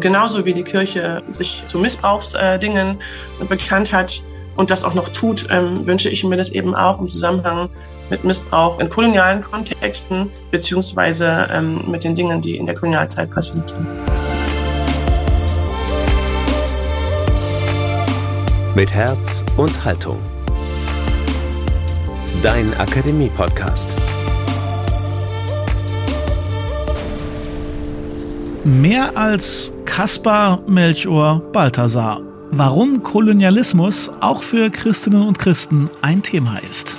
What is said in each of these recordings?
genauso wie die Kirche sich zu Missbrauchsdingen bekannt hat und das auch noch tut, ähm, wünsche ich mir das eben auch im Zusammenhang mit Missbrauch in kolonialen Kontexten beziehungsweise ähm, mit den Dingen, die in der Kolonialzeit passiert sind. Mit Herz und Haltung. Dein Akademie-Podcast. Mehr als Kaspar, Melchior, Balthasar. Warum Kolonialismus auch für Christinnen und Christen ein Thema ist.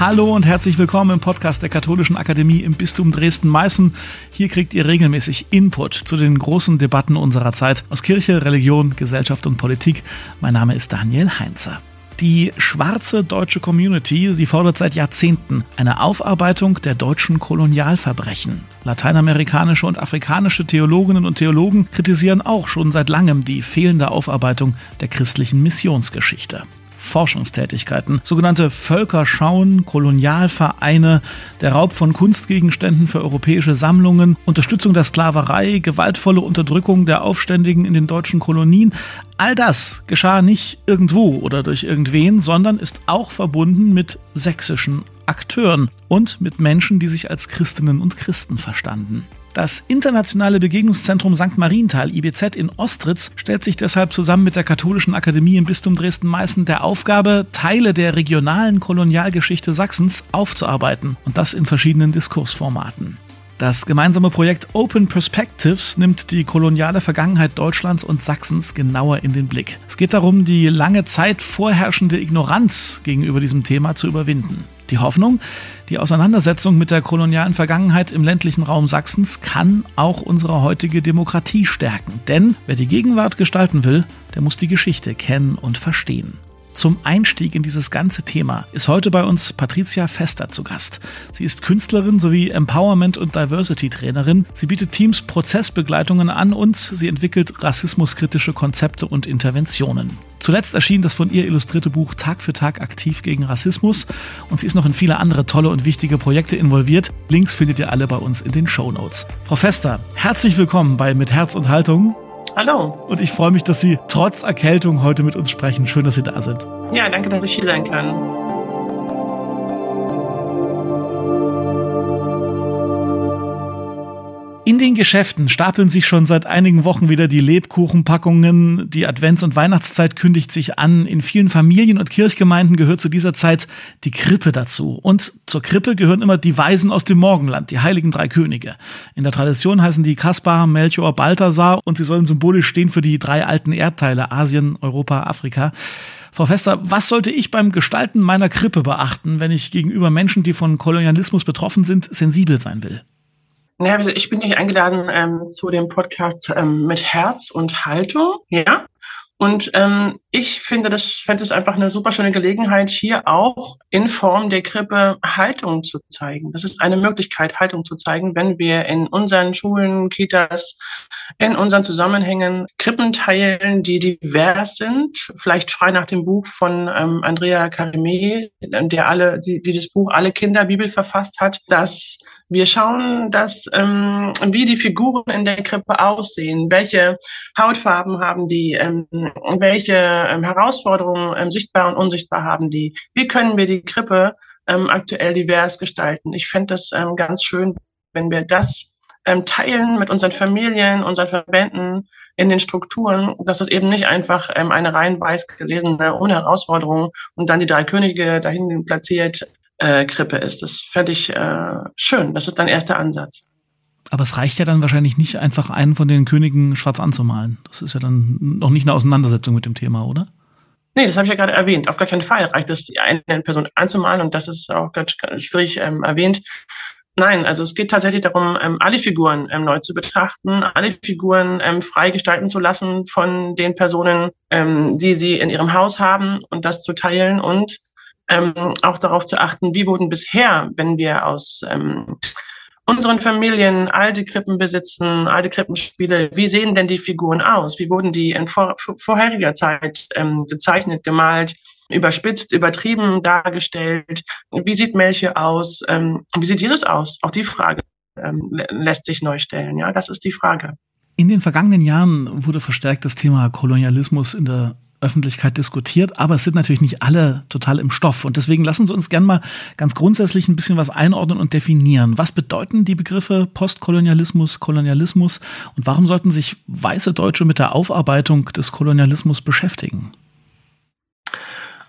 Hallo und herzlich willkommen im Podcast der Katholischen Akademie im Bistum Dresden-Meißen. Hier kriegt ihr regelmäßig Input zu den großen Debatten unserer Zeit aus Kirche, Religion, Gesellschaft und Politik. Mein Name ist Daniel Heinzer. Die schwarze deutsche Community, sie fordert seit Jahrzehnten eine Aufarbeitung der deutschen Kolonialverbrechen. Lateinamerikanische und afrikanische Theologinnen und Theologen kritisieren auch schon seit langem die fehlende Aufarbeitung der christlichen Missionsgeschichte. Forschungstätigkeiten, sogenannte Völkerschauen, Kolonialvereine, der Raub von Kunstgegenständen für europäische Sammlungen, Unterstützung der Sklaverei, gewaltvolle Unterdrückung der Aufständigen in den deutschen Kolonien. All das geschah nicht irgendwo oder durch irgendwen, sondern ist auch verbunden mit sächsischen Akteuren und mit Menschen, die sich als Christinnen und Christen verstanden. Das Internationale Begegnungszentrum St. Marienthal IBZ in Ostritz stellt sich deshalb zusammen mit der Katholischen Akademie im Bistum Dresden-Meißen der Aufgabe, Teile der regionalen Kolonialgeschichte Sachsens aufzuarbeiten und das in verschiedenen Diskursformaten. Das gemeinsame Projekt Open Perspectives nimmt die koloniale Vergangenheit Deutschlands und Sachsens genauer in den Blick. Es geht darum, die lange Zeit vorherrschende Ignoranz gegenüber diesem Thema zu überwinden. Die Hoffnung, die Auseinandersetzung mit der kolonialen Vergangenheit im ländlichen Raum Sachsens kann auch unsere heutige Demokratie stärken. Denn wer die Gegenwart gestalten will, der muss die Geschichte kennen und verstehen. Zum Einstieg in dieses ganze Thema ist heute bei uns Patricia Fester zu Gast. Sie ist Künstlerin sowie Empowerment- und Diversity-Trainerin. Sie bietet Teams Prozessbegleitungen an und sie entwickelt rassismuskritische Konzepte und Interventionen. Zuletzt erschien das von ihr illustrierte Buch Tag für Tag aktiv gegen Rassismus und sie ist noch in viele andere tolle und wichtige Projekte involviert. Links findet ihr alle bei uns in den Show Notes. Frau Fester, herzlich willkommen bei Mit Herz und Haltung. Hallo. Und ich freue mich, dass Sie trotz Erkältung heute mit uns sprechen. Schön, dass Sie da sind. Ja, danke, dass ich hier sein kann. Den Geschäften stapeln sich schon seit einigen Wochen wieder die Lebkuchenpackungen. Die Advents- und Weihnachtszeit kündigt sich an. In vielen Familien und Kirchgemeinden gehört zu dieser Zeit die Krippe dazu. Und zur Krippe gehören immer die Weisen aus dem Morgenland, die heiligen drei Könige. In der Tradition heißen die Kaspar, Melchior, Balthasar und sie sollen symbolisch stehen für die drei alten Erdteile Asien, Europa, Afrika. Frau Fester, was sollte ich beim Gestalten meiner Krippe beachten, wenn ich gegenüber Menschen, die von Kolonialismus betroffen sind, sensibel sein will? Ja, ich bin hier eingeladen ähm, zu dem Podcast ähm, mit Herz und Haltung, ja. Und ähm, ich finde das, fände es einfach eine super schöne Gelegenheit, hier auch in Form der Krippe Haltung zu zeigen. Das ist eine Möglichkeit, Haltung zu zeigen, wenn wir in unseren Schulen, Kitas, in unseren Zusammenhängen Krippen teilen, die divers sind, vielleicht frei nach dem Buch von ähm, Andrea Carime, der alle, die, die das Buch Alle Kinder Bibel verfasst hat, dass wir schauen, dass, ähm, wie die Figuren in der Krippe aussehen, welche Hautfarben haben die, ähm, welche ähm, Herausforderungen ähm, sichtbar und unsichtbar haben die, wie können wir die Krippe ähm, aktuell divers gestalten. Ich fände das ähm, ganz schön, wenn wir das ähm, teilen mit unseren Familien, unseren Verbänden in den Strukturen, dass es eben nicht einfach ähm, eine rein weiß gelesene ohne Herausforderung und dann die drei Könige dahin platziert äh, Krippe ist. Das fände ich äh, schön. Das ist dein erster Ansatz. Aber es reicht ja dann wahrscheinlich nicht, einfach einen von den Königen schwarz anzumalen. Das ist ja dann noch nicht eine Auseinandersetzung mit dem Thema, oder? Nee, das habe ich ja gerade erwähnt. Auf gar keinen Fall reicht es, die eine Person anzumalen und das ist auch ganz, ganz schwierig ähm, erwähnt. Nein, also es geht tatsächlich darum, ähm, alle Figuren ähm, neu zu betrachten, alle Figuren ähm, frei gestalten zu lassen von den Personen, ähm, die sie in ihrem Haus haben und das zu teilen und ähm, auch darauf zu achten, wie wurden bisher, wenn wir aus ähm, unseren Familien alte Krippen besitzen, alte Krippenspiele, wie sehen denn die Figuren aus? Wie wurden die in vor, vorheriger Zeit ähm, gezeichnet, gemalt, überspitzt, übertrieben dargestellt? Wie sieht Melche aus? Ähm, wie sieht Jesus aus? Auch die Frage ähm, lässt sich neu stellen? Ja, das ist die Frage. In den vergangenen Jahren wurde verstärkt das Thema Kolonialismus in der Öffentlichkeit diskutiert, aber es sind natürlich nicht alle total im Stoff. Und deswegen lassen Sie uns gerne mal ganz grundsätzlich ein bisschen was einordnen und definieren. Was bedeuten die Begriffe Postkolonialismus, Kolonialismus und warum sollten sich weiße Deutsche mit der Aufarbeitung des Kolonialismus beschäftigen?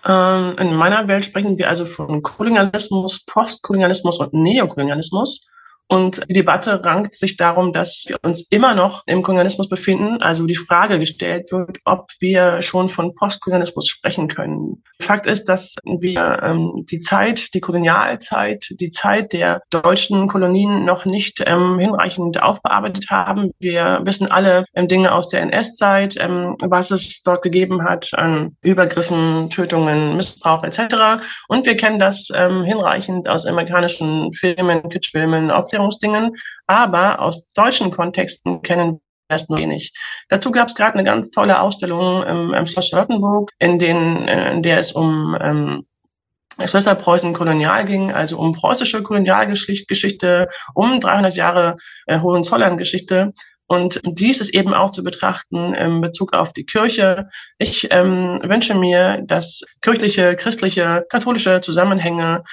Ähm, in meiner Welt sprechen wir also von Kolonialismus, Postkolonialismus und Neokolonialismus. Und die Debatte rankt sich darum, dass wir uns immer noch im Kolonialismus befinden. Also die Frage gestellt wird, ob wir schon von Postkolonialismus sprechen können. Fakt ist, dass wir ähm, die Zeit, die Kolonialzeit, die Zeit der deutschen Kolonien noch nicht ähm, hinreichend aufbearbeitet haben. Wir wissen alle ähm, Dinge aus der NS-Zeit, ähm, was es dort gegeben hat an Übergriffen, Tötungen, Missbrauch etc. Und wir kennen das ähm, hinreichend aus amerikanischen Filmen, Kitschfilmen, Aufklärungsdingen, aber aus deutschen Kontexten kennen erst nur wenig. Dazu gab es gerade eine ganz tolle Ausstellung im, im Schloss Charlottenburg, in, den, äh, in der es um ähm, Schlösserpreußen kolonial ging, also um preußische Kolonialgeschichte, um 300 Jahre äh, Hohenzollern-Geschichte. Und dies ist eben auch zu betrachten in Bezug auf die Kirche. Ich ähm, wünsche mir, dass kirchliche, christliche, katholische Zusammenhänge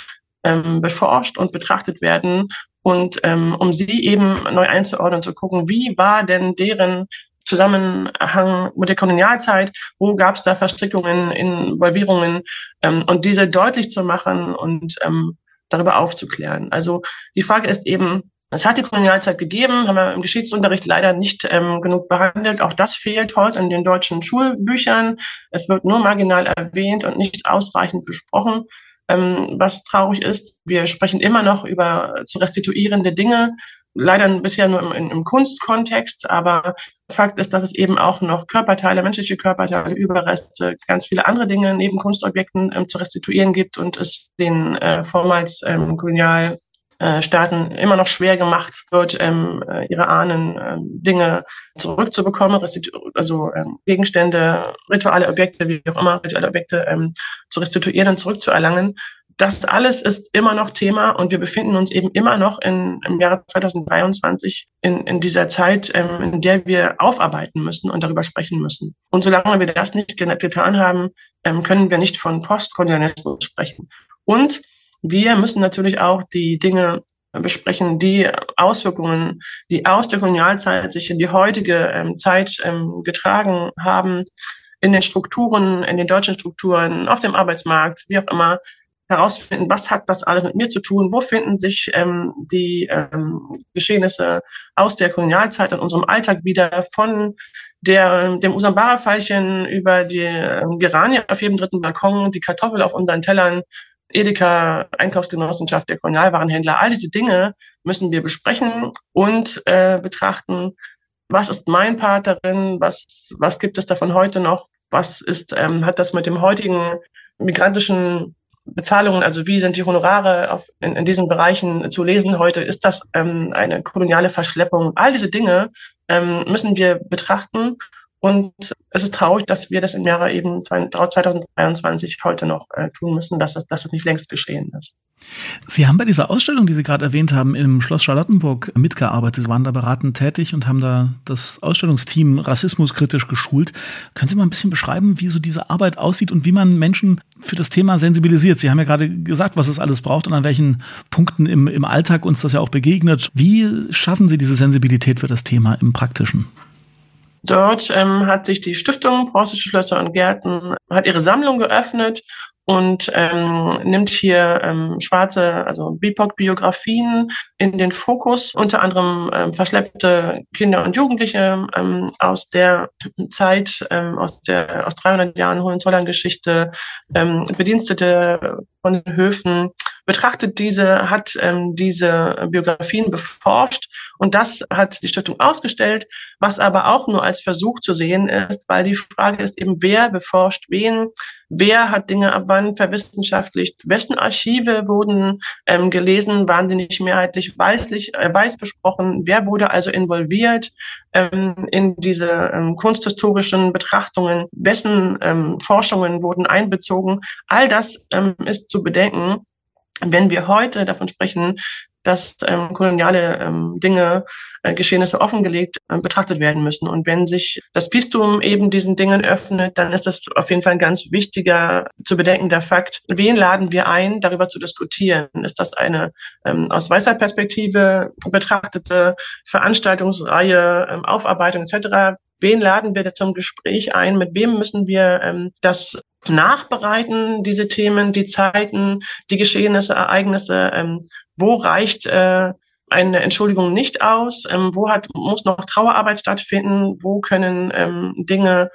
ähm, beforscht und betrachtet werden und ähm, um sie eben neu einzuordnen, zu gucken, wie war denn deren Zusammenhang mit der Kolonialzeit, wo gab es da Verstrickungen, Involvierungen ähm, und diese deutlich zu machen und ähm, darüber aufzuklären. Also die Frage ist eben, es hat die Kolonialzeit gegeben, haben wir im Geschichtsunterricht leider nicht ähm, genug behandelt. Auch das fehlt heute in den deutschen Schulbüchern. Es wird nur marginal erwähnt und nicht ausreichend besprochen ähm, was traurig ist. Wir sprechen immer noch über zu restituierende Dinge, leider bisher nur im, im Kunstkontext, aber Fakt ist, dass es eben auch noch Körperteile, menschliche Körperteile, Überreste, ganz viele andere Dinge neben Kunstobjekten ähm, zu restituieren gibt und es den äh, vormals ähm, kolonial äh, Staaten immer noch schwer gemacht wird, ähm, äh, ihre Ahnen ähm, Dinge zurückzubekommen, also ähm, Gegenstände, rituelle Objekte, wie auch immer, rituelle Objekte ähm, zu restituieren und zurückzuerlangen. Das alles ist immer noch Thema und wir befinden uns eben immer noch in, im Jahre 2023 in, in dieser Zeit, ähm, in der wir aufarbeiten müssen und darüber sprechen müssen. Und solange wir das nicht getan haben, ähm, können wir nicht von Postkolonialismus sprechen. Und wir müssen natürlich auch die Dinge besprechen, die Auswirkungen, die aus der Kolonialzeit sich in die heutige ähm, Zeit ähm, getragen haben, in den Strukturen, in den deutschen Strukturen, auf dem Arbeitsmarkt, wie auch immer, herausfinden, was hat das alles mit mir zu tun, wo finden sich ähm, die ähm, Geschehnisse aus der Kolonialzeit in unserem Alltag wieder von der, dem Usambara-Pfeilchen über die ähm, Geranie auf jedem dritten Balkon, die Kartoffel auf unseren Tellern, Edeka, Einkaufsgenossenschaft, der Kolonialwarenhändler, all diese Dinge müssen wir besprechen und äh, betrachten, was ist mein Part darin, was, was gibt es davon heute noch, was ist, ähm, hat das mit dem heutigen migrantischen Bezahlungen, also wie sind die Honorare auf, in, in diesen Bereichen zu lesen heute, ist das ähm, eine koloniale Verschleppung, all diese Dinge ähm, müssen wir betrachten und es ist traurig, dass wir das im Jahre eben 2023 heute noch äh, tun müssen, dass das, dass das nicht längst geschehen ist. Sie haben bei dieser Ausstellung, die Sie gerade erwähnt haben, im Schloss Charlottenburg mitgearbeitet. Sie waren da beratend tätig und haben da das Ausstellungsteam rassismuskritisch geschult. Können Sie mal ein bisschen beschreiben, wie so diese Arbeit aussieht und wie man Menschen für das Thema sensibilisiert? Sie haben ja gerade gesagt, was es alles braucht und an welchen Punkten im, im Alltag uns das ja auch begegnet. Wie schaffen Sie diese Sensibilität für das Thema im Praktischen? Dort ähm, hat sich die Stiftung Preußische Schlösser und Gärten hat ihre Sammlung geöffnet und ähm, nimmt hier ähm, schwarze, also BIPOC-Biografien in den Fokus, unter anderem ähm, verschleppte Kinder und Jugendliche ähm, aus der Zeit, ähm, aus der aus 300 Jahren Hohenzollern-Geschichte, ähm, Bedienstete von Höfen, betrachtet diese, hat ähm, diese Biografien beforscht und das hat die Stiftung ausgestellt, was aber auch nur als Versuch zu sehen ist, weil die Frage ist eben, wer beforscht wen, wer hat Dinge ab wann verwissenschaftlicht, wessen Archive wurden ähm, gelesen, waren die nicht mehrheitlich weißlich, äh, weiß besprochen, wer wurde also involviert ähm, in diese ähm, kunsthistorischen Betrachtungen, wessen ähm, Forschungen wurden einbezogen. All das ähm, ist zu bedenken wenn wir heute davon sprechen, dass ähm, koloniale ähm, Dinge, äh, Geschehnisse offengelegt äh, betrachtet werden müssen. Und wenn sich das Bistum eben diesen Dingen öffnet, dann ist das auf jeden Fall ein ganz wichtiger zu bedenkender Fakt. Wen laden wir ein, darüber zu diskutieren? Ist das eine ähm, aus weißer Perspektive betrachtete Veranstaltungsreihe, ähm, Aufarbeitung etc.? Wen laden wir da zum Gespräch ein? Mit wem müssen wir ähm, das nachbereiten, diese Themen, die Zeiten, die Geschehnisse, Ereignisse? Ähm, wo reicht äh, eine Entschuldigung nicht aus? Ähm, wo hat, muss noch Trauerarbeit stattfinden? Wo können ähm, Dinge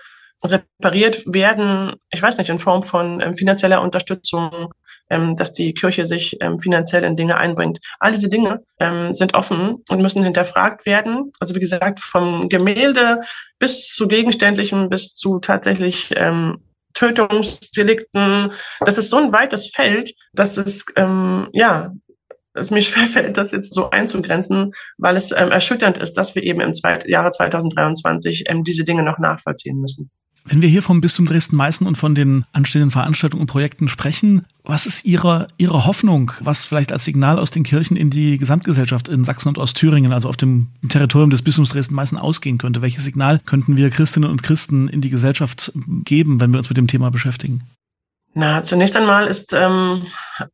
repariert werden? Ich weiß nicht, in Form von ähm, finanzieller Unterstützung, ähm, dass die Kirche sich ähm, finanziell in Dinge einbringt. All diese Dinge ähm, sind offen und müssen hinterfragt werden. Also wie gesagt, vom Gemälde bis zu Gegenständlichem, bis zu tatsächlich Tötungsdelikten. Das ist so ein weites Feld, dass es ähm, ja es mir schwerfällt, das jetzt so einzugrenzen, weil es ähm, erschütternd ist, dass wir eben im zwei, Jahre 2023 ähm, diese Dinge noch nachvollziehen müssen. Wenn wir hier vom Bistum Dresden-Meißen und von den anstehenden Veranstaltungen und Projekten sprechen, was ist Ihre, Ihre Hoffnung, was vielleicht als Signal aus den Kirchen in die Gesamtgesellschaft in Sachsen und Ostthüringen, also auf dem Territorium des Bistums Dresden-Meißen ausgehen könnte? Welches Signal könnten wir Christinnen und Christen in die Gesellschaft geben, wenn wir uns mit dem Thema beschäftigen? Na, zunächst einmal ist, ähm,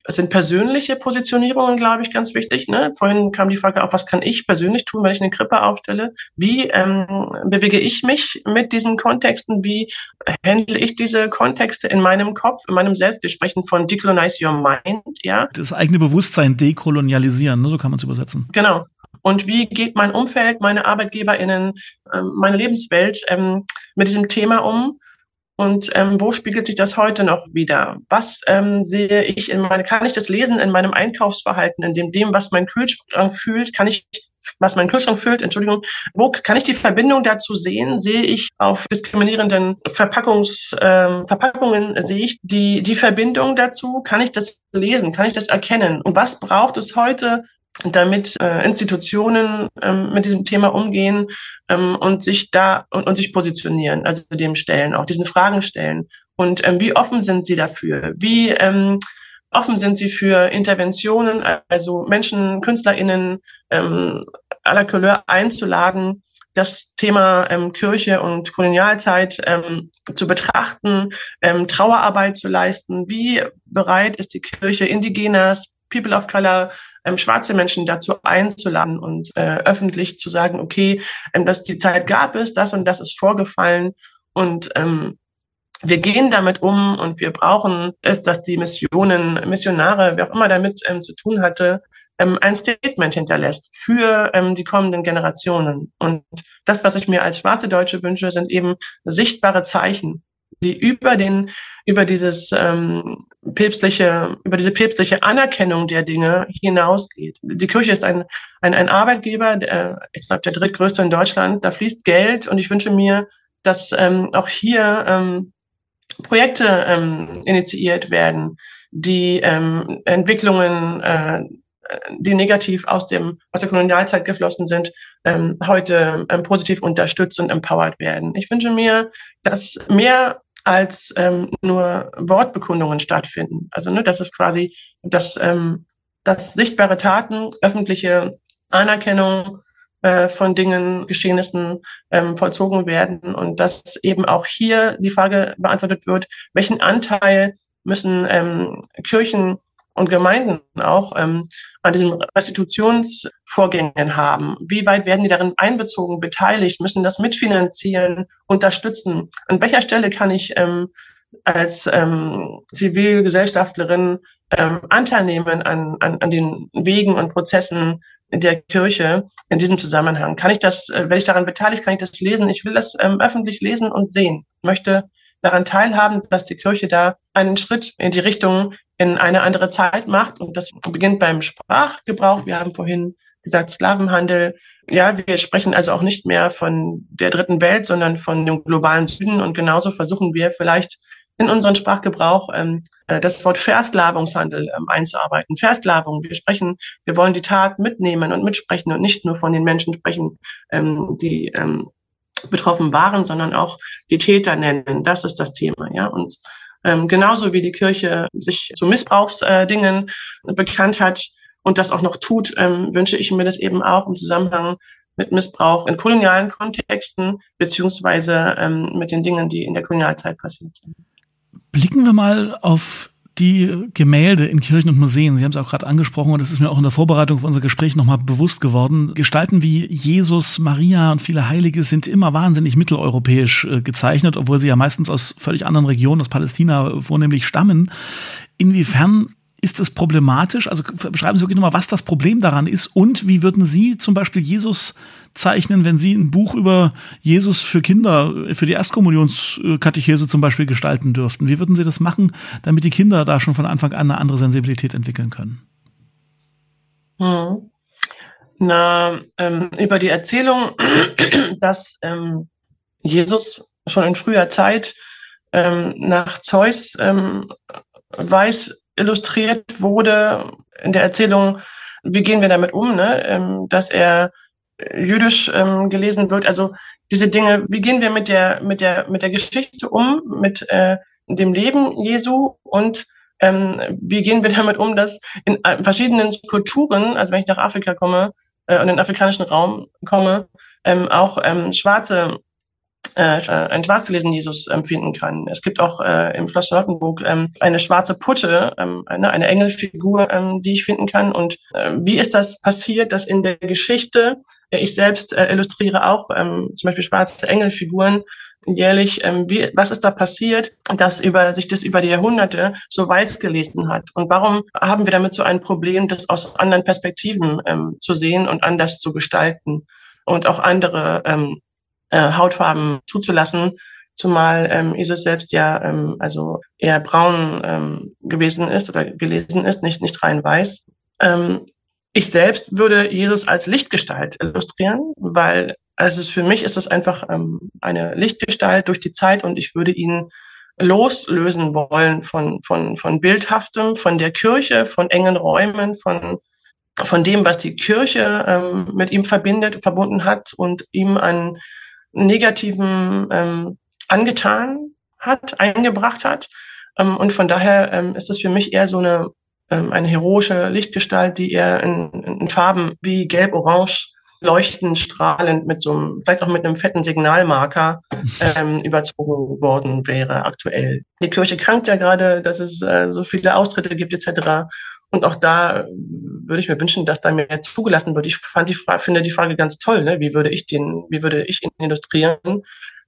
sind persönliche Positionierungen, glaube ich, ganz wichtig. Ne? Vorhin kam die Frage auf, was kann ich persönlich tun, wenn ich eine Krippe aufstelle? Wie ähm, bewege ich mich mit diesen Kontexten? Wie handle ich diese Kontexte in meinem Kopf, in meinem Selbst? Wir sprechen von decolonize your mind, ja. Das eigene Bewusstsein dekolonialisieren, ne? so kann man es übersetzen. Genau. Und wie geht mein Umfeld, meine ArbeitgeberInnen, ähm, meine Lebenswelt ähm, mit diesem Thema um? Und ähm, wo spiegelt sich das heute noch wieder? Was ähm, sehe ich in meine, kann ich das lesen in meinem Einkaufsverhalten, in dem, dem, was mein Kühlschrank fühlt, kann ich, was mein Kühlschrank fühlt, Entschuldigung, wo kann ich die Verbindung dazu sehen? Sehe ich auf diskriminierenden Verpackungs, ähm, Verpackungen, sehe ich die, die Verbindung dazu? Kann ich das lesen? Kann ich das erkennen? Und was braucht es heute, damit äh, Institutionen ähm, mit diesem Thema umgehen ähm, und sich da und, und sich positionieren, also dem stellen, auch diesen Fragen stellen. Und ähm, wie offen sind sie dafür? Wie ähm, offen sind sie für Interventionen, also Menschen, KünstlerInnen ähm, aller Couleur einzuladen, das Thema ähm, Kirche und Kolonialzeit ähm, zu betrachten, ähm, Trauerarbeit zu leisten. Wie bereit ist die Kirche, Indigenas, People of Color, ähm, schwarze Menschen dazu einzuladen und äh, öffentlich zu sagen, okay, ähm, dass die Zeit gab es, das und das ist vorgefallen und ähm, wir gehen damit um und wir brauchen es, dass die Missionen, Missionare, wer auch immer damit ähm, zu tun hatte, ähm, ein Statement hinterlässt für ähm, die kommenden Generationen. Und das, was ich mir als schwarze Deutsche wünsche, sind eben sichtbare Zeichen, die über den, über dieses ähm, päpstliche, über diese päpstliche Anerkennung der Dinge hinausgeht. Die Kirche ist ein, ein, ein Arbeitgeber, der, ich glaube, der drittgrößte in Deutschland. Da fließt Geld und ich wünsche mir, dass ähm, auch hier ähm, Projekte ähm, initiiert werden, die ähm, Entwicklungen, äh, die negativ aus dem aus der Kolonialzeit geflossen sind, ähm, heute ähm, positiv unterstützt und empowered werden. Ich wünsche mir, dass mehr als ähm, nur Wortbekundungen stattfinden. Also ne, das ist quasi, dass, ähm, dass sichtbare Taten, öffentliche Anerkennung äh, von Dingen, Geschehnissen ähm, vollzogen werden und dass eben auch hier die Frage beantwortet wird, welchen Anteil müssen ähm, Kirchen und Gemeinden auch ähm, an diesen Restitutionsvorgängen haben? Wie weit werden die darin einbezogen, beteiligt, müssen das mitfinanzieren, unterstützen? An welcher Stelle kann ich ähm, als ähm, Zivilgesellschaftlerin ähm, Anteil nehmen an, an, an den Wegen und Prozessen der Kirche in diesem Zusammenhang? Kann ich das, äh, wenn ich daran beteiligt, kann ich das lesen? Ich will das ähm, öffentlich lesen und sehen. Ich möchte daran teilhaben, dass die Kirche da einen Schritt in die Richtung in eine andere Zeit macht. Und das beginnt beim Sprachgebrauch. Wir haben vorhin gesagt, Sklavenhandel. Ja, wir sprechen also auch nicht mehr von der dritten Welt, sondern von dem globalen Süden. Und genauso versuchen wir vielleicht in unseren Sprachgebrauch ähm, äh, das Wort Versklavungshandel ähm, einzuarbeiten. Versklavung, wir sprechen, wir wollen die Tat mitnehmen und mitsprechen und nicht nur von den Menschen sprechen, ähm, die ähm, betroffen waren, sondern auch die Täter nennen. Das ist das Thema, ja. Und ähm, genauso wie die Kirche sich zu Missbrauchsdingen äh, bekannt hat und das auch noch tut, ähm, wünsche ich mir das eben auch im Zusammenhang mit Missbrauch in kolonialen Kontexten beziehungsweise ähm, mit den Dingen, die in der Kolonialzeit passiert sind. Blicken wir mal auf die Gemälde in Kirchen und Museen, Sie haben es auch gerade angesprochen und es ist mir auch in der Vorbereitung für unser Gespräch nochmal bewusst geworden, Gestalten wie Jesus, Maria und viele Heilige sind immer wahnsinnig mitteleuropäisch äh, gezeichnet, obwohl sie ja meistens aus völlig anderen Regionen, aus Palästina vornehmlich stammen. Inwiefern ist das problematisch? Also beschreiben Sie wirklich nochmal, was das Problem daran ist und wie würden Sie zum Beispiel Jesus zeichnen, wenn Sie ein Buch über Jesus für Kinder, für die Erstkommunionskatechese zum Beispiel gestalten dürften? Wie würden Sie das machen, damit die Kinder da schon von Anfang an eine andere Sensibilität entwickeln können? Hm. Na, ähm, über die Erzählung, dass ähm, Jesus schon in früher Zeit ähm, nach Zeus ähm, weiß illustriert wurde in der Erzählung, wie gehen wir damit um, ne? ähm, dass er jüdisch ähm, gelesen wird. Also diese Dinge, wie gehen wir mit der, mit der, mit der Geschichte um, mit äh, dem Leben Jesu und ähm, wie gehen wir damit um, dass in verschiedenen Kulturen, also wenn ich nach Afrika komme äh, und in den afrikanischen Raum komme, ähm, auch ähm, schwarze äh, ein schwarz gelesen Jesus empfinden kann. Es gibt auch äh, im Schloss Charlottenburg ähm, eine schwarze Putte, ähm, eine, eine Engelfigur, ähm, die ich finden kann. Und äh, wie ist das passiert, dass in der Geschichte, äh, ich selbst äh, illustriere auch ähm, zum Beispiel schwarze Engelfiguren, jährlich, ähm, wie, was ist da passiert, dass über, sich das über die Jahrhunderte so weiß gelesen hat? Und warum haben wir damit so ein Problem, das aus anderen Perspektiven ähm, zu sehen und anders zu gestalten und auch andere ähm, äh, Hautfarben zuzulassen, zumal ähm, Jesus selbst ja ähm, also eher braun ähm, gewesen ist oder gelesen ist, nicht, nicht rein weiß. Ähm, ich selbst würde Jesus als Lichtgestalt illustrieren, weil also für mich ist es einfach ähm, eine Lichtgestalt durch die Zeit und ich würde ihn loslösen wollen von, von, von Bildhaftem, von der Kirche, von engen Räumen, von, von dem, was die Kirche ähm, mit ihm verbindet, verbunden hat und ihm an Negativen ähm, angetan hat, eingebracht hat. Ähm, und von daher ähm, ist es für mich eher so eine, ähm, eine heroische Lichtgestalt, die eher in, in Farben wie gelb, orange, leuchtend, strahlend mit so einem, vielleicht auch mit einem fetten Signalmarker ähm, überzogen worden wäre aktuell. Die Kirche krankt ja gerade, dass es äh, so viele Austritte gibt etc. Und auch da würde ich mir wünschen, dass da mehr zugelassen wird. Ich fand die Frage, finde die Frage ganz toll. Ne? Wie würde ich den, wie würde ich ihn illustrieren?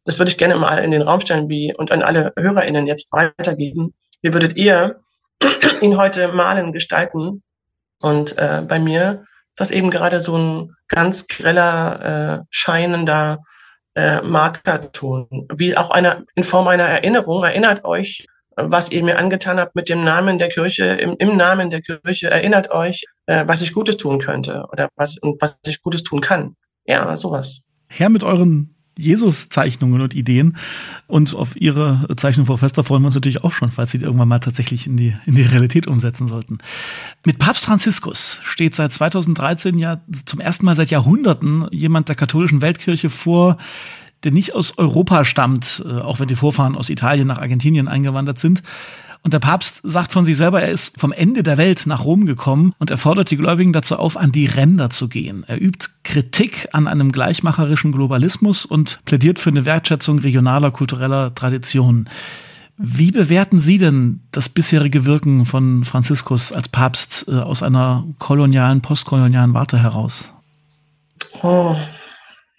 Das würde ich gerne mal in den Raum stellen, wie und an alle HörerInnen jetzt weitergeben. Wie würdet ihr ihn heute malen, gestalten? Und äh, bei mir ist das eben gerade so ein ganz greller, äh, scheinender äh, Markerton, wie auch einer in Form einer Erinnerung. Erinnert euch was ihr mir angetan habt mit dem Namen der Kirche, im, im Namen der Kirche, erinnert euch, äh, was ich Gutes tun könnte oder was, und was ich Gutes tun kann. Ja, sowas. Herr mit euren Jesus-Zeichnungen und Ideen. Und auf Ihre Zeichnung, Frau Fester, freuen wir uns natürlich auch schon, falls Sie die irgendwann mal tatsächlich in die, in die Realität umsetzen sollten. Mit Papst Franziskus steht seit 2013 ja zum ersten Mal seit Jahrhunderten jemand der katholischen Weltkirche vor, der nicht aus Europa stammt, äh, auch wenn die Vorfahren aus Italien nach Argentinien eingewandert sind. Und der Papst sagt von sich selber, er ist vom Ende der Welt nach Rom gekommen und er fordert die Gläubigen dazu auf, an die Ränder zu gehen. Er übt Kritik an einem gleichmacherischen Globalismus und plädiert für eine Wertschätzung regionaler kultureller Traditionen. Wie bewerten Sie denn das bisherige Wirken von Franziskus als Papst äh, aus einer kolonialen, postkolonialen Warte heraus? Oh,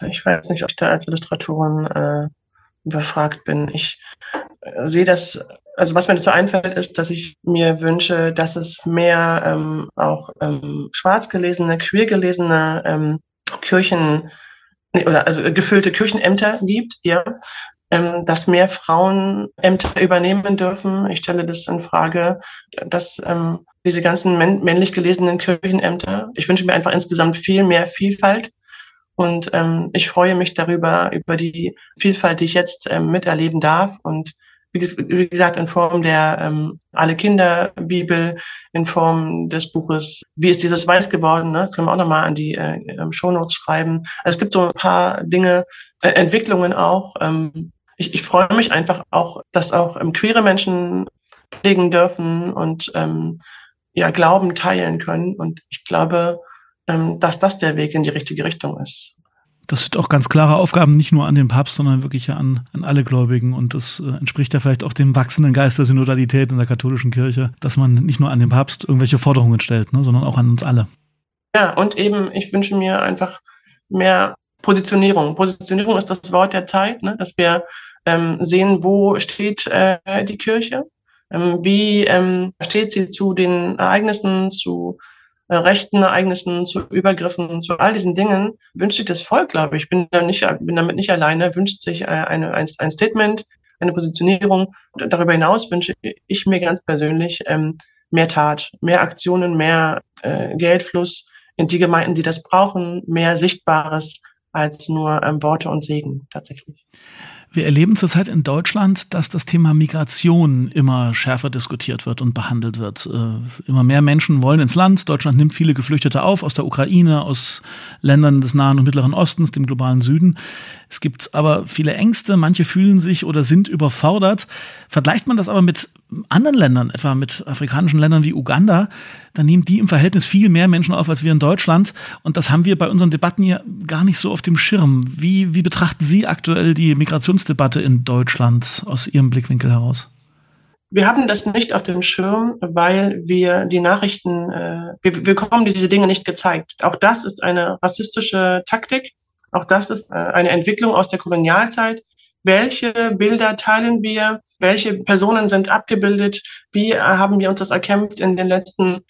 ich weiß nicht, ob ich da als Illustratorin äh, überfragt bin. Ich äh, sehe das, also was mir dazu einfällt, ist, dass ich mir wünsche, dass es mehr ähm, auch ähm, schwarz gelesene, queer gelesene ähm, Kirchen nee, oder also gefüllte Kirchenämter gibt, ja, ähm, dass mehr Frauen Ämter übernehmen dürfen. Ich stelle das in Frage, dass ähm, diese ganzen männlich gelesenen Kirchenämter, ich wünsche mir einfach insgesamt viel mehr Vielfalt und ähm, ich freue mich darüber, über die Vielfalt, die ich jetzt ähm, miterleben darf. Und wie, wie gesagt, in Form der ähm, Alle Kinder Bibel, in Form des Buches Wie ist dieses weiß geworden? Ne? Das können wir auch nochmal an die äh, ähm, Shownotes schreiben. Also es gibt so ein paar Dinge, äh, Entwicklungen auch. Ähm, ich, ich freue mich einfach auch, dass auch ähm, queere Menschen pflegen dürfen und ähm, ja, Glauben teilen können. Und ich glaube, dass das der Weg in die richtige Richtung ist. Das sind auch ganz klare Aufgaben, nicht nur an den Papst, sondern wirklich ja an, an alle Gläubigen. Und das äh, entspricht ja vielleicht auch dem wachsenden Geist der Synodalität in der katholischen Kirche, dass man nicht nur an den Papst irgendwelche Forderungen stellt, ne, sondern auch an uns alle. Ja, und eben, ich wünsche mir einfach mehr Positionierung. Positionierung ist das Wort der Zeit, ne? dass wir ähm, sehen, wo steht äh, die Kirche, ähm, wie ähm, steht sie zu den Ereignissen, zu rechten Ereignissen, zu Übergriffen, zu all diesen Dingen, wünscht sich das Volk, glaube ich. Bin, da nicht, bin damit nicht alleine, wünscht sich äh, eine, ein, ein Statement, eine Positionierung. Und darüber hinaus wünsche ich mir ganz persönlich ähm, mehr Tat, mehr Aktionen, mehr äh, Geldfluss in die Gemeinden, die das brauchen, mehr Sichtbares als nur ähm, Worte und Segen tatsächlich. Wir erleben zurzeit in Deutschland, dass das Thema Migration immer schärfer diskutiert wird und behandelt wird. Äh, immer mehr Menschen wollen ins Land. Deutschland nimmt viele Geflüchtete auf aus der Ukraine, aus Ländern des Nahen und Mittleren Ostens, dem globalen Süden. Es gibt aber viele Ängste. Manche fühlen sich oder sind überfordert. Vergleicht man das aber mit anderen Ländern, etwa mit afrikanischen Ländern wie Uganda, dann nehmen die im Verhältnis viel mehr Menschen auf als wir in Deutschland. Und das haben wir bei unseren Debatten hier gar nicht so auf dem Schirm. Wie, wie betrachten Sie aktuell die Migrationsdebatte in Deutschland aus Ihrem Blickwinkel heraus? Wir haben das nicht auf dem Schirm, weil wir die Nachrichten, äh, wir, wir bekommen diese Dinge nicht gezeigt. Auch das ist eine rassistische Taktik. Auch das ist äh, eine Entwicklung aus der Kolonialzeit welche Bilder teilen wir, welche Personen sind abgebildet, wie äh, haben wir uns das erkämpft in den letzten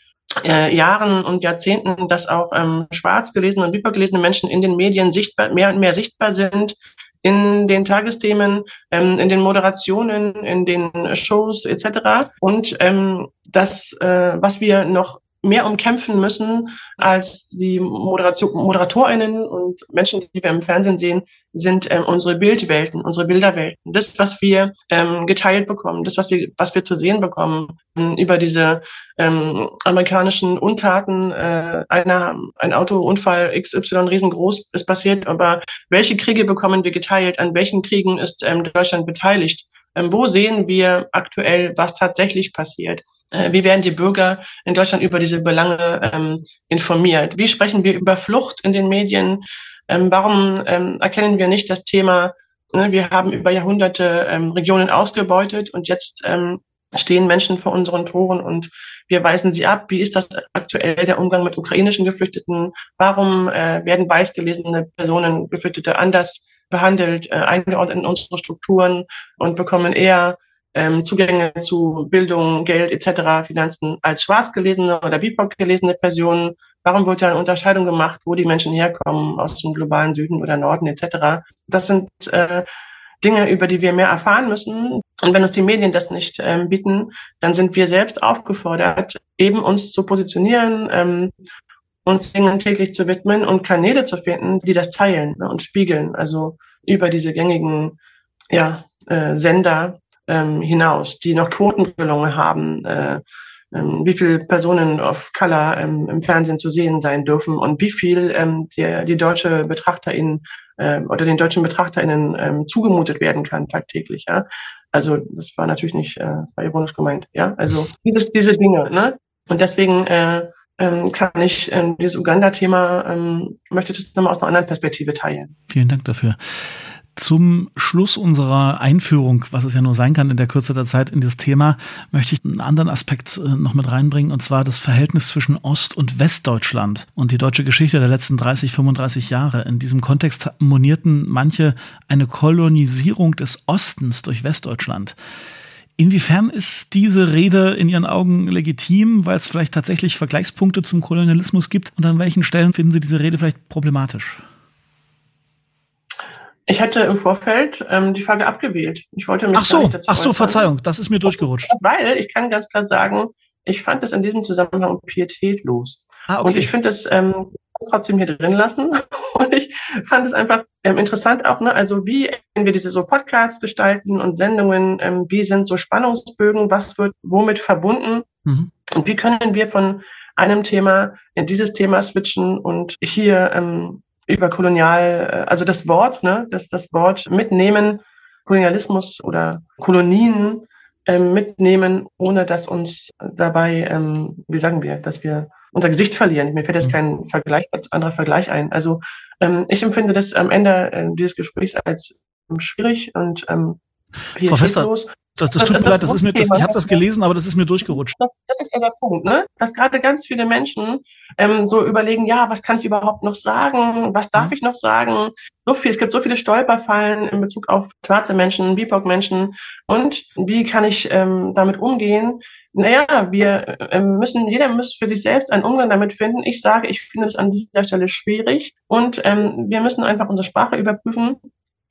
äh, Jahren und Jahrzehnten, dass auch ähm, schwarz gelesene und übergelesene Menschen in den Medien sichtbar, mehr und mehr sichtbar sind, in den Tagesthemen, ähm, in den Moderationen, in den Shows etc. Und ähm, das, äh, was wir noch mehr umkämpfen müssen als die Moderation, ModeratorInnen und Menschen, die wir im Fernsehen sehen, sind ähm, unsere Bildwelten, unsere Bilderwelten. Das, was wir ähm, geteilt bekommen, das, was wir, was wir zu sehen bekommen ähm, über diese ähm, amerikanischen Untaten, äh, einer, ein Autounfall XY riesengroß ist passiert, aber welche Kriege bekommen wir geteilt? An welchen Kriegen ist ähm, Deutschland beteiligt? Ähm, wo sehen wir aktuell, was tatsächlich passiert? Äh, wie werden die Bürger in Deutschland über diese Belange ähm, informiert? Wie sprechen wir über Flucht in den Medien? Ähm, warum erkennen wir nicht das Thema, ne, wir haben über Jahrhunderte Regionen ausgebeutet und jetzt stehen Menschen vor unseren Toren und wir weisen sie ab. Wie ist das aktuell der Umgang mit ukrainischen Geflüchteten? Warum äh, werden weißgelesene Personen, Geflüchtete anders behandelt, äh, eingeordnet in unsere Strukturen und bekommen eher ähm, Zugänge zu Bildung, Geld etc., Finanzen als schwarz gelesene oder BIPOC gelesene Personen? Warum wird da eine Unterscheidung gemacht, wo die Menschen herkommen, aus dem globalen Süden oder Norden etc.? Das sind äh, Dinge, über die wir mehr erfahren müssen. Und wenn uns die Medien das nicht ähm, bieten, dann sind wir selbst aufgefordert, eben uns zu positionieren, ähm, uns Dingen täglich zu widmen und Kanäle zu finden, die das teilen ne, und spiegeln. Also über diese gängigen ja, äh, Sender, ähm, hinaus, die noch Quoten gelungen haben, äh, ähm, wie viele Personen of Color ähm, im Fernsehen zu sehen sein dürfen und wie viel ähm, die, die deutsche Betrachterin äh, oder den deutschen BetrachterInnen ähm, zugemutet werden kann tagtäglich. Ja? Also das war natürlich nicht, äh, das war ironisch gemeint. Ja, also dieses, diese Dinge. Ne? Und deswegen äh, ähm, kann ich ähm, dieses Uganda-Thema ähm, möchte ich das nochmal aus einer anderen Perspektive teilen. Vielen Dank dafür. Zum Schluss unserer Einführung, was es ja nur sein kann in der Kürze der Zeit in das Thema, möchte ich einen anderen Aspekt äh, noch mit reinbringen, und zwar das Verhältnis zwischen Ost- und Westdeutschland und die deutsche Geschichte der letzten 30, 35 Jahre. In diesem Kontext monierten manche eine Kolonisierung des Ostens durch Westdeutschland. Inwiefern ist diese Rede in Ihren Augen legitim, weil es vielleicht tatsächlich Vergleichspunkte zum Kolonialismus gibt? Und an welchen Stellen finden Sie diese Rede vielleicht problematisch? Ich hatte im Vorfeld ähm, die Frage abgewählt. Ich wollte mich ach so, dazu ach so, Verzeihung, das ist mir durchgerutscht. Weil ich kann ganz klar sagen, ich fand es in diesem Zusammenhang pietätlos. Ah, okay. Und ich finde es ähm, trotzdem hier drin lassen. Und ich fand es einfach ähm, interessant auch, ne, also wie wenn wir diese so Podcasts gestalten und Sendungen, ähm, wie sind so Spannungsbögen, was wird womit verbunden mhm. und wie können wir von einem Thema in dieses Thema switchen und hier ähm, über Kolonial, äh, also das Wort, ne, das, das Wort mitnehmen, Kolonialismus oder Kolonien ähm, mitnehmen, ohne dass uns dabei, ähm, wie sagen wir, dass wir unser Gesicht verlieren. Mir fällt jetzt mhm. kein Vergleich, anderer Vergleich ein. Also ähm, ich empfinde das am Ende äh, dieses Gesprächs als ähm, schwierig und ähm, Frau Fester, das, das, tut mir leid, das ist mir, das, ich habe das gelesen, aber das ist mir durchgerutscht. Das, das ist ja der Punkt, ne? Dass gerade ganz viele Menschen ähm, so überlegen, ja, was kann ich überhaupt noch sagen? Was darf mhm. ich noch sagen? So viel, es gibt so viele Stolperfallen in Bezug auf schwarze Menschen, BIPOC-Menschen. Und wie kann ich ähm, damit umgehen? Naja, wir ähm, müssen, jeder muss für sich selbst einen Umgang damit finden. Ich sage, ich finde es an dieser Stelle schwierig. Und ähm, wir müssen einfach unsere Sprache überprüfen.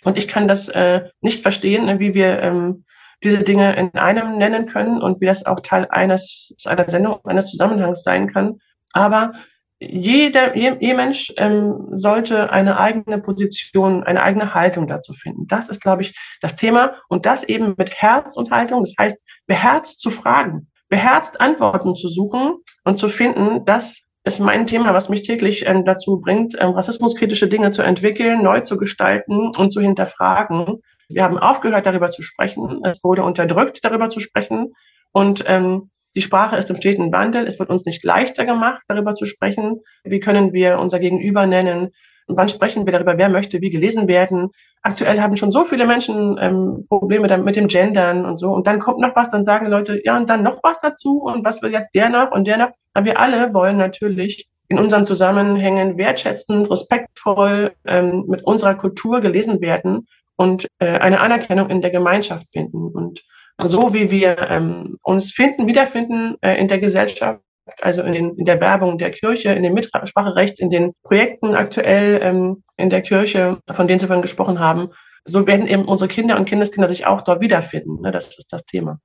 Und ich kann das äh, nicht verstehen, ne, wie wir ähm, diese Dinge in einem nennen können und wie das auch Teil eines einer Sendung, eines Zusammenhangs sein kann. Aber jeder, je, je Mensch ähm, sollte eine eigene Position, eine eigene Haltung dazu finden. Das ist, glaube ich, das Thema. Und das eben mit Herz und Haltung. Das heißt, beherzt zu fragen, beherzt Antworten zu suchen und zu finden, das ist mein Thema, was mich täglich ähm, dazu bringt, ähm, rassismuskritische Dinge zu entwickeln, neu zu gestalten und zu hinterfragen wir haben aufgehört, darüber zu sprechen. Es wurde unterdrückt, darüber zu sprechen. Und ähm, die Sprache ist im steten Wandel. Es wird uns nicht leichter gemacht, darüber zu sprechen. Wie können wir unser Gegenüber nennen? Und wann sprechen wir darüber, wer möchte wie gelesen werden? Aktuell haben schon so viele Menschen ähm, Probleme damit, mit dem Gendern und so. Und dann kommt noch was, dann sagen Leute, ja, und dann noch was dazu und was will jetzt der noch und der noch. Aber wir alle wollen natürlich in unseren Zusammenhängen wertschätzend, respektvoll ähm, mit unserer Kultur gelesen werden und äh, eine Anerkennung in der Gemeinschaft finden. Und so wie wir ähm, uns finden, wiederfinden äh, in der Gesellschaft, also in, den, in der Werbung der Kirche, in dem Mitspracherecht, in den Projekten aktuell ähm, in der Kirche, von denen Sie vorhin gesprochen haben, so werden eben unsere Kinder und Kindeskinder sich auch dort wiederfinden. Ne? Das ist das Thema.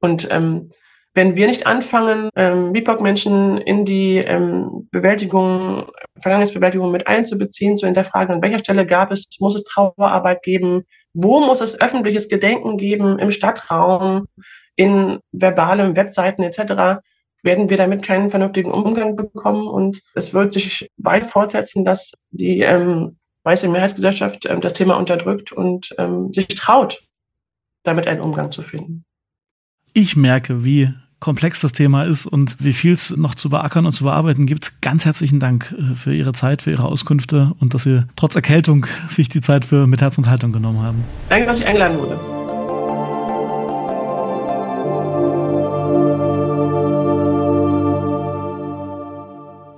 Und ähm, wenn wir nicht anfangen, ähm, BIPOC-Menschen in die ähm, Bewältigung, Vergangenheitsbewältigung mit einzubeziehen, zu hinterfragen, an welcher Stelle gab es, muss es Trauerarbeit geben, wo muss es öffentliches Gedenken geben, im Stadtraum, in verbalem Webseiten etc., werden wir damit keinen vernünftigen Umgang bekommen und es wird sich weit fortsetzen, dass die ähm, weiße Mehrheitsgesellschaft ähm, das Thema unterdrückt und ähm, sich traut, damit einen Umgang zu finden. Ich merke, wie komplex das Thema ist und wie viel es noch zu beackern und zu bearbeiten gibt. Ganz herzlichen Dank äh, für Ihre Zeit, für Ihre Auskünfte und dass Sie trotz Erkältung sich die Zeit für mit Herz und Haltung genommen haben. Danke, dass ich eingeladen wurde.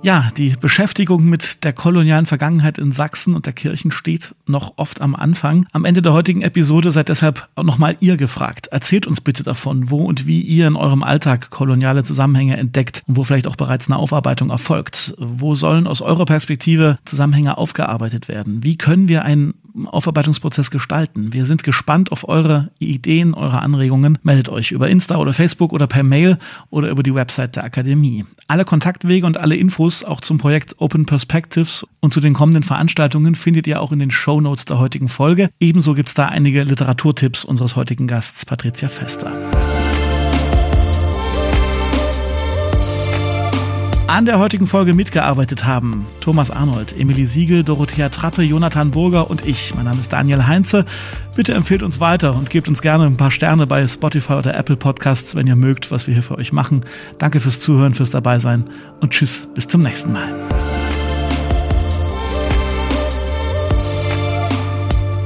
Ja, die Beschäftigung mit der kolonialen Vergangenheit in Sachsen und der Kirchen steht noch oft am Anfang. Am Ende der heutigen Episode seid deshalb auch nochmal ihr gefragt. Erzählt uns bitte davon, wo und wie ihr in eurem Alltag koloniale Zusammenhänge entdeckt und wo vielleicht auch bereits eine Aufarbeitung erfolgt. Wo sollen aus eurer Perspektive Zusammenhänge aufgearbeitet werden? Wie können wir einen Aufarbeitungsprozess gestalten? Wir sind gespannt auf eure Ideen, eure Anregungen. Meldet euch über Insta oder Facebook oder per Mail oder über die Website der Akademie. Alle Kontaktwege und alle Infos auch zum Projekt Open Perspectives und zu den kommenden Veranstaltungen findet ihr auch in den Show Notes der heutigen Folge. Ebenso gibt es da einige Literaturtipps unseres heutigen Gasts Patricia Fester. An der heutigen Folge mitgearbeitet haben Thomas Arnold, Emilie Siegel, Dorothea Trappe, Jonathan Burger und ich. Mein Name ist Daniel Heinze. Bitte empfehlt uns weiter und gebt uns gerne ein paar Sterne bei Spotify oder Apple Podcasts, wenn ihr mögt, was wir hier für euch machen. Danke fürs Zuhören, fürs Dabeisein und tschüss, bis zum nächsten Mal.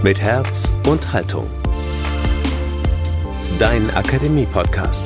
Mit Herz und Haltung. Dein Akademie-Podcast.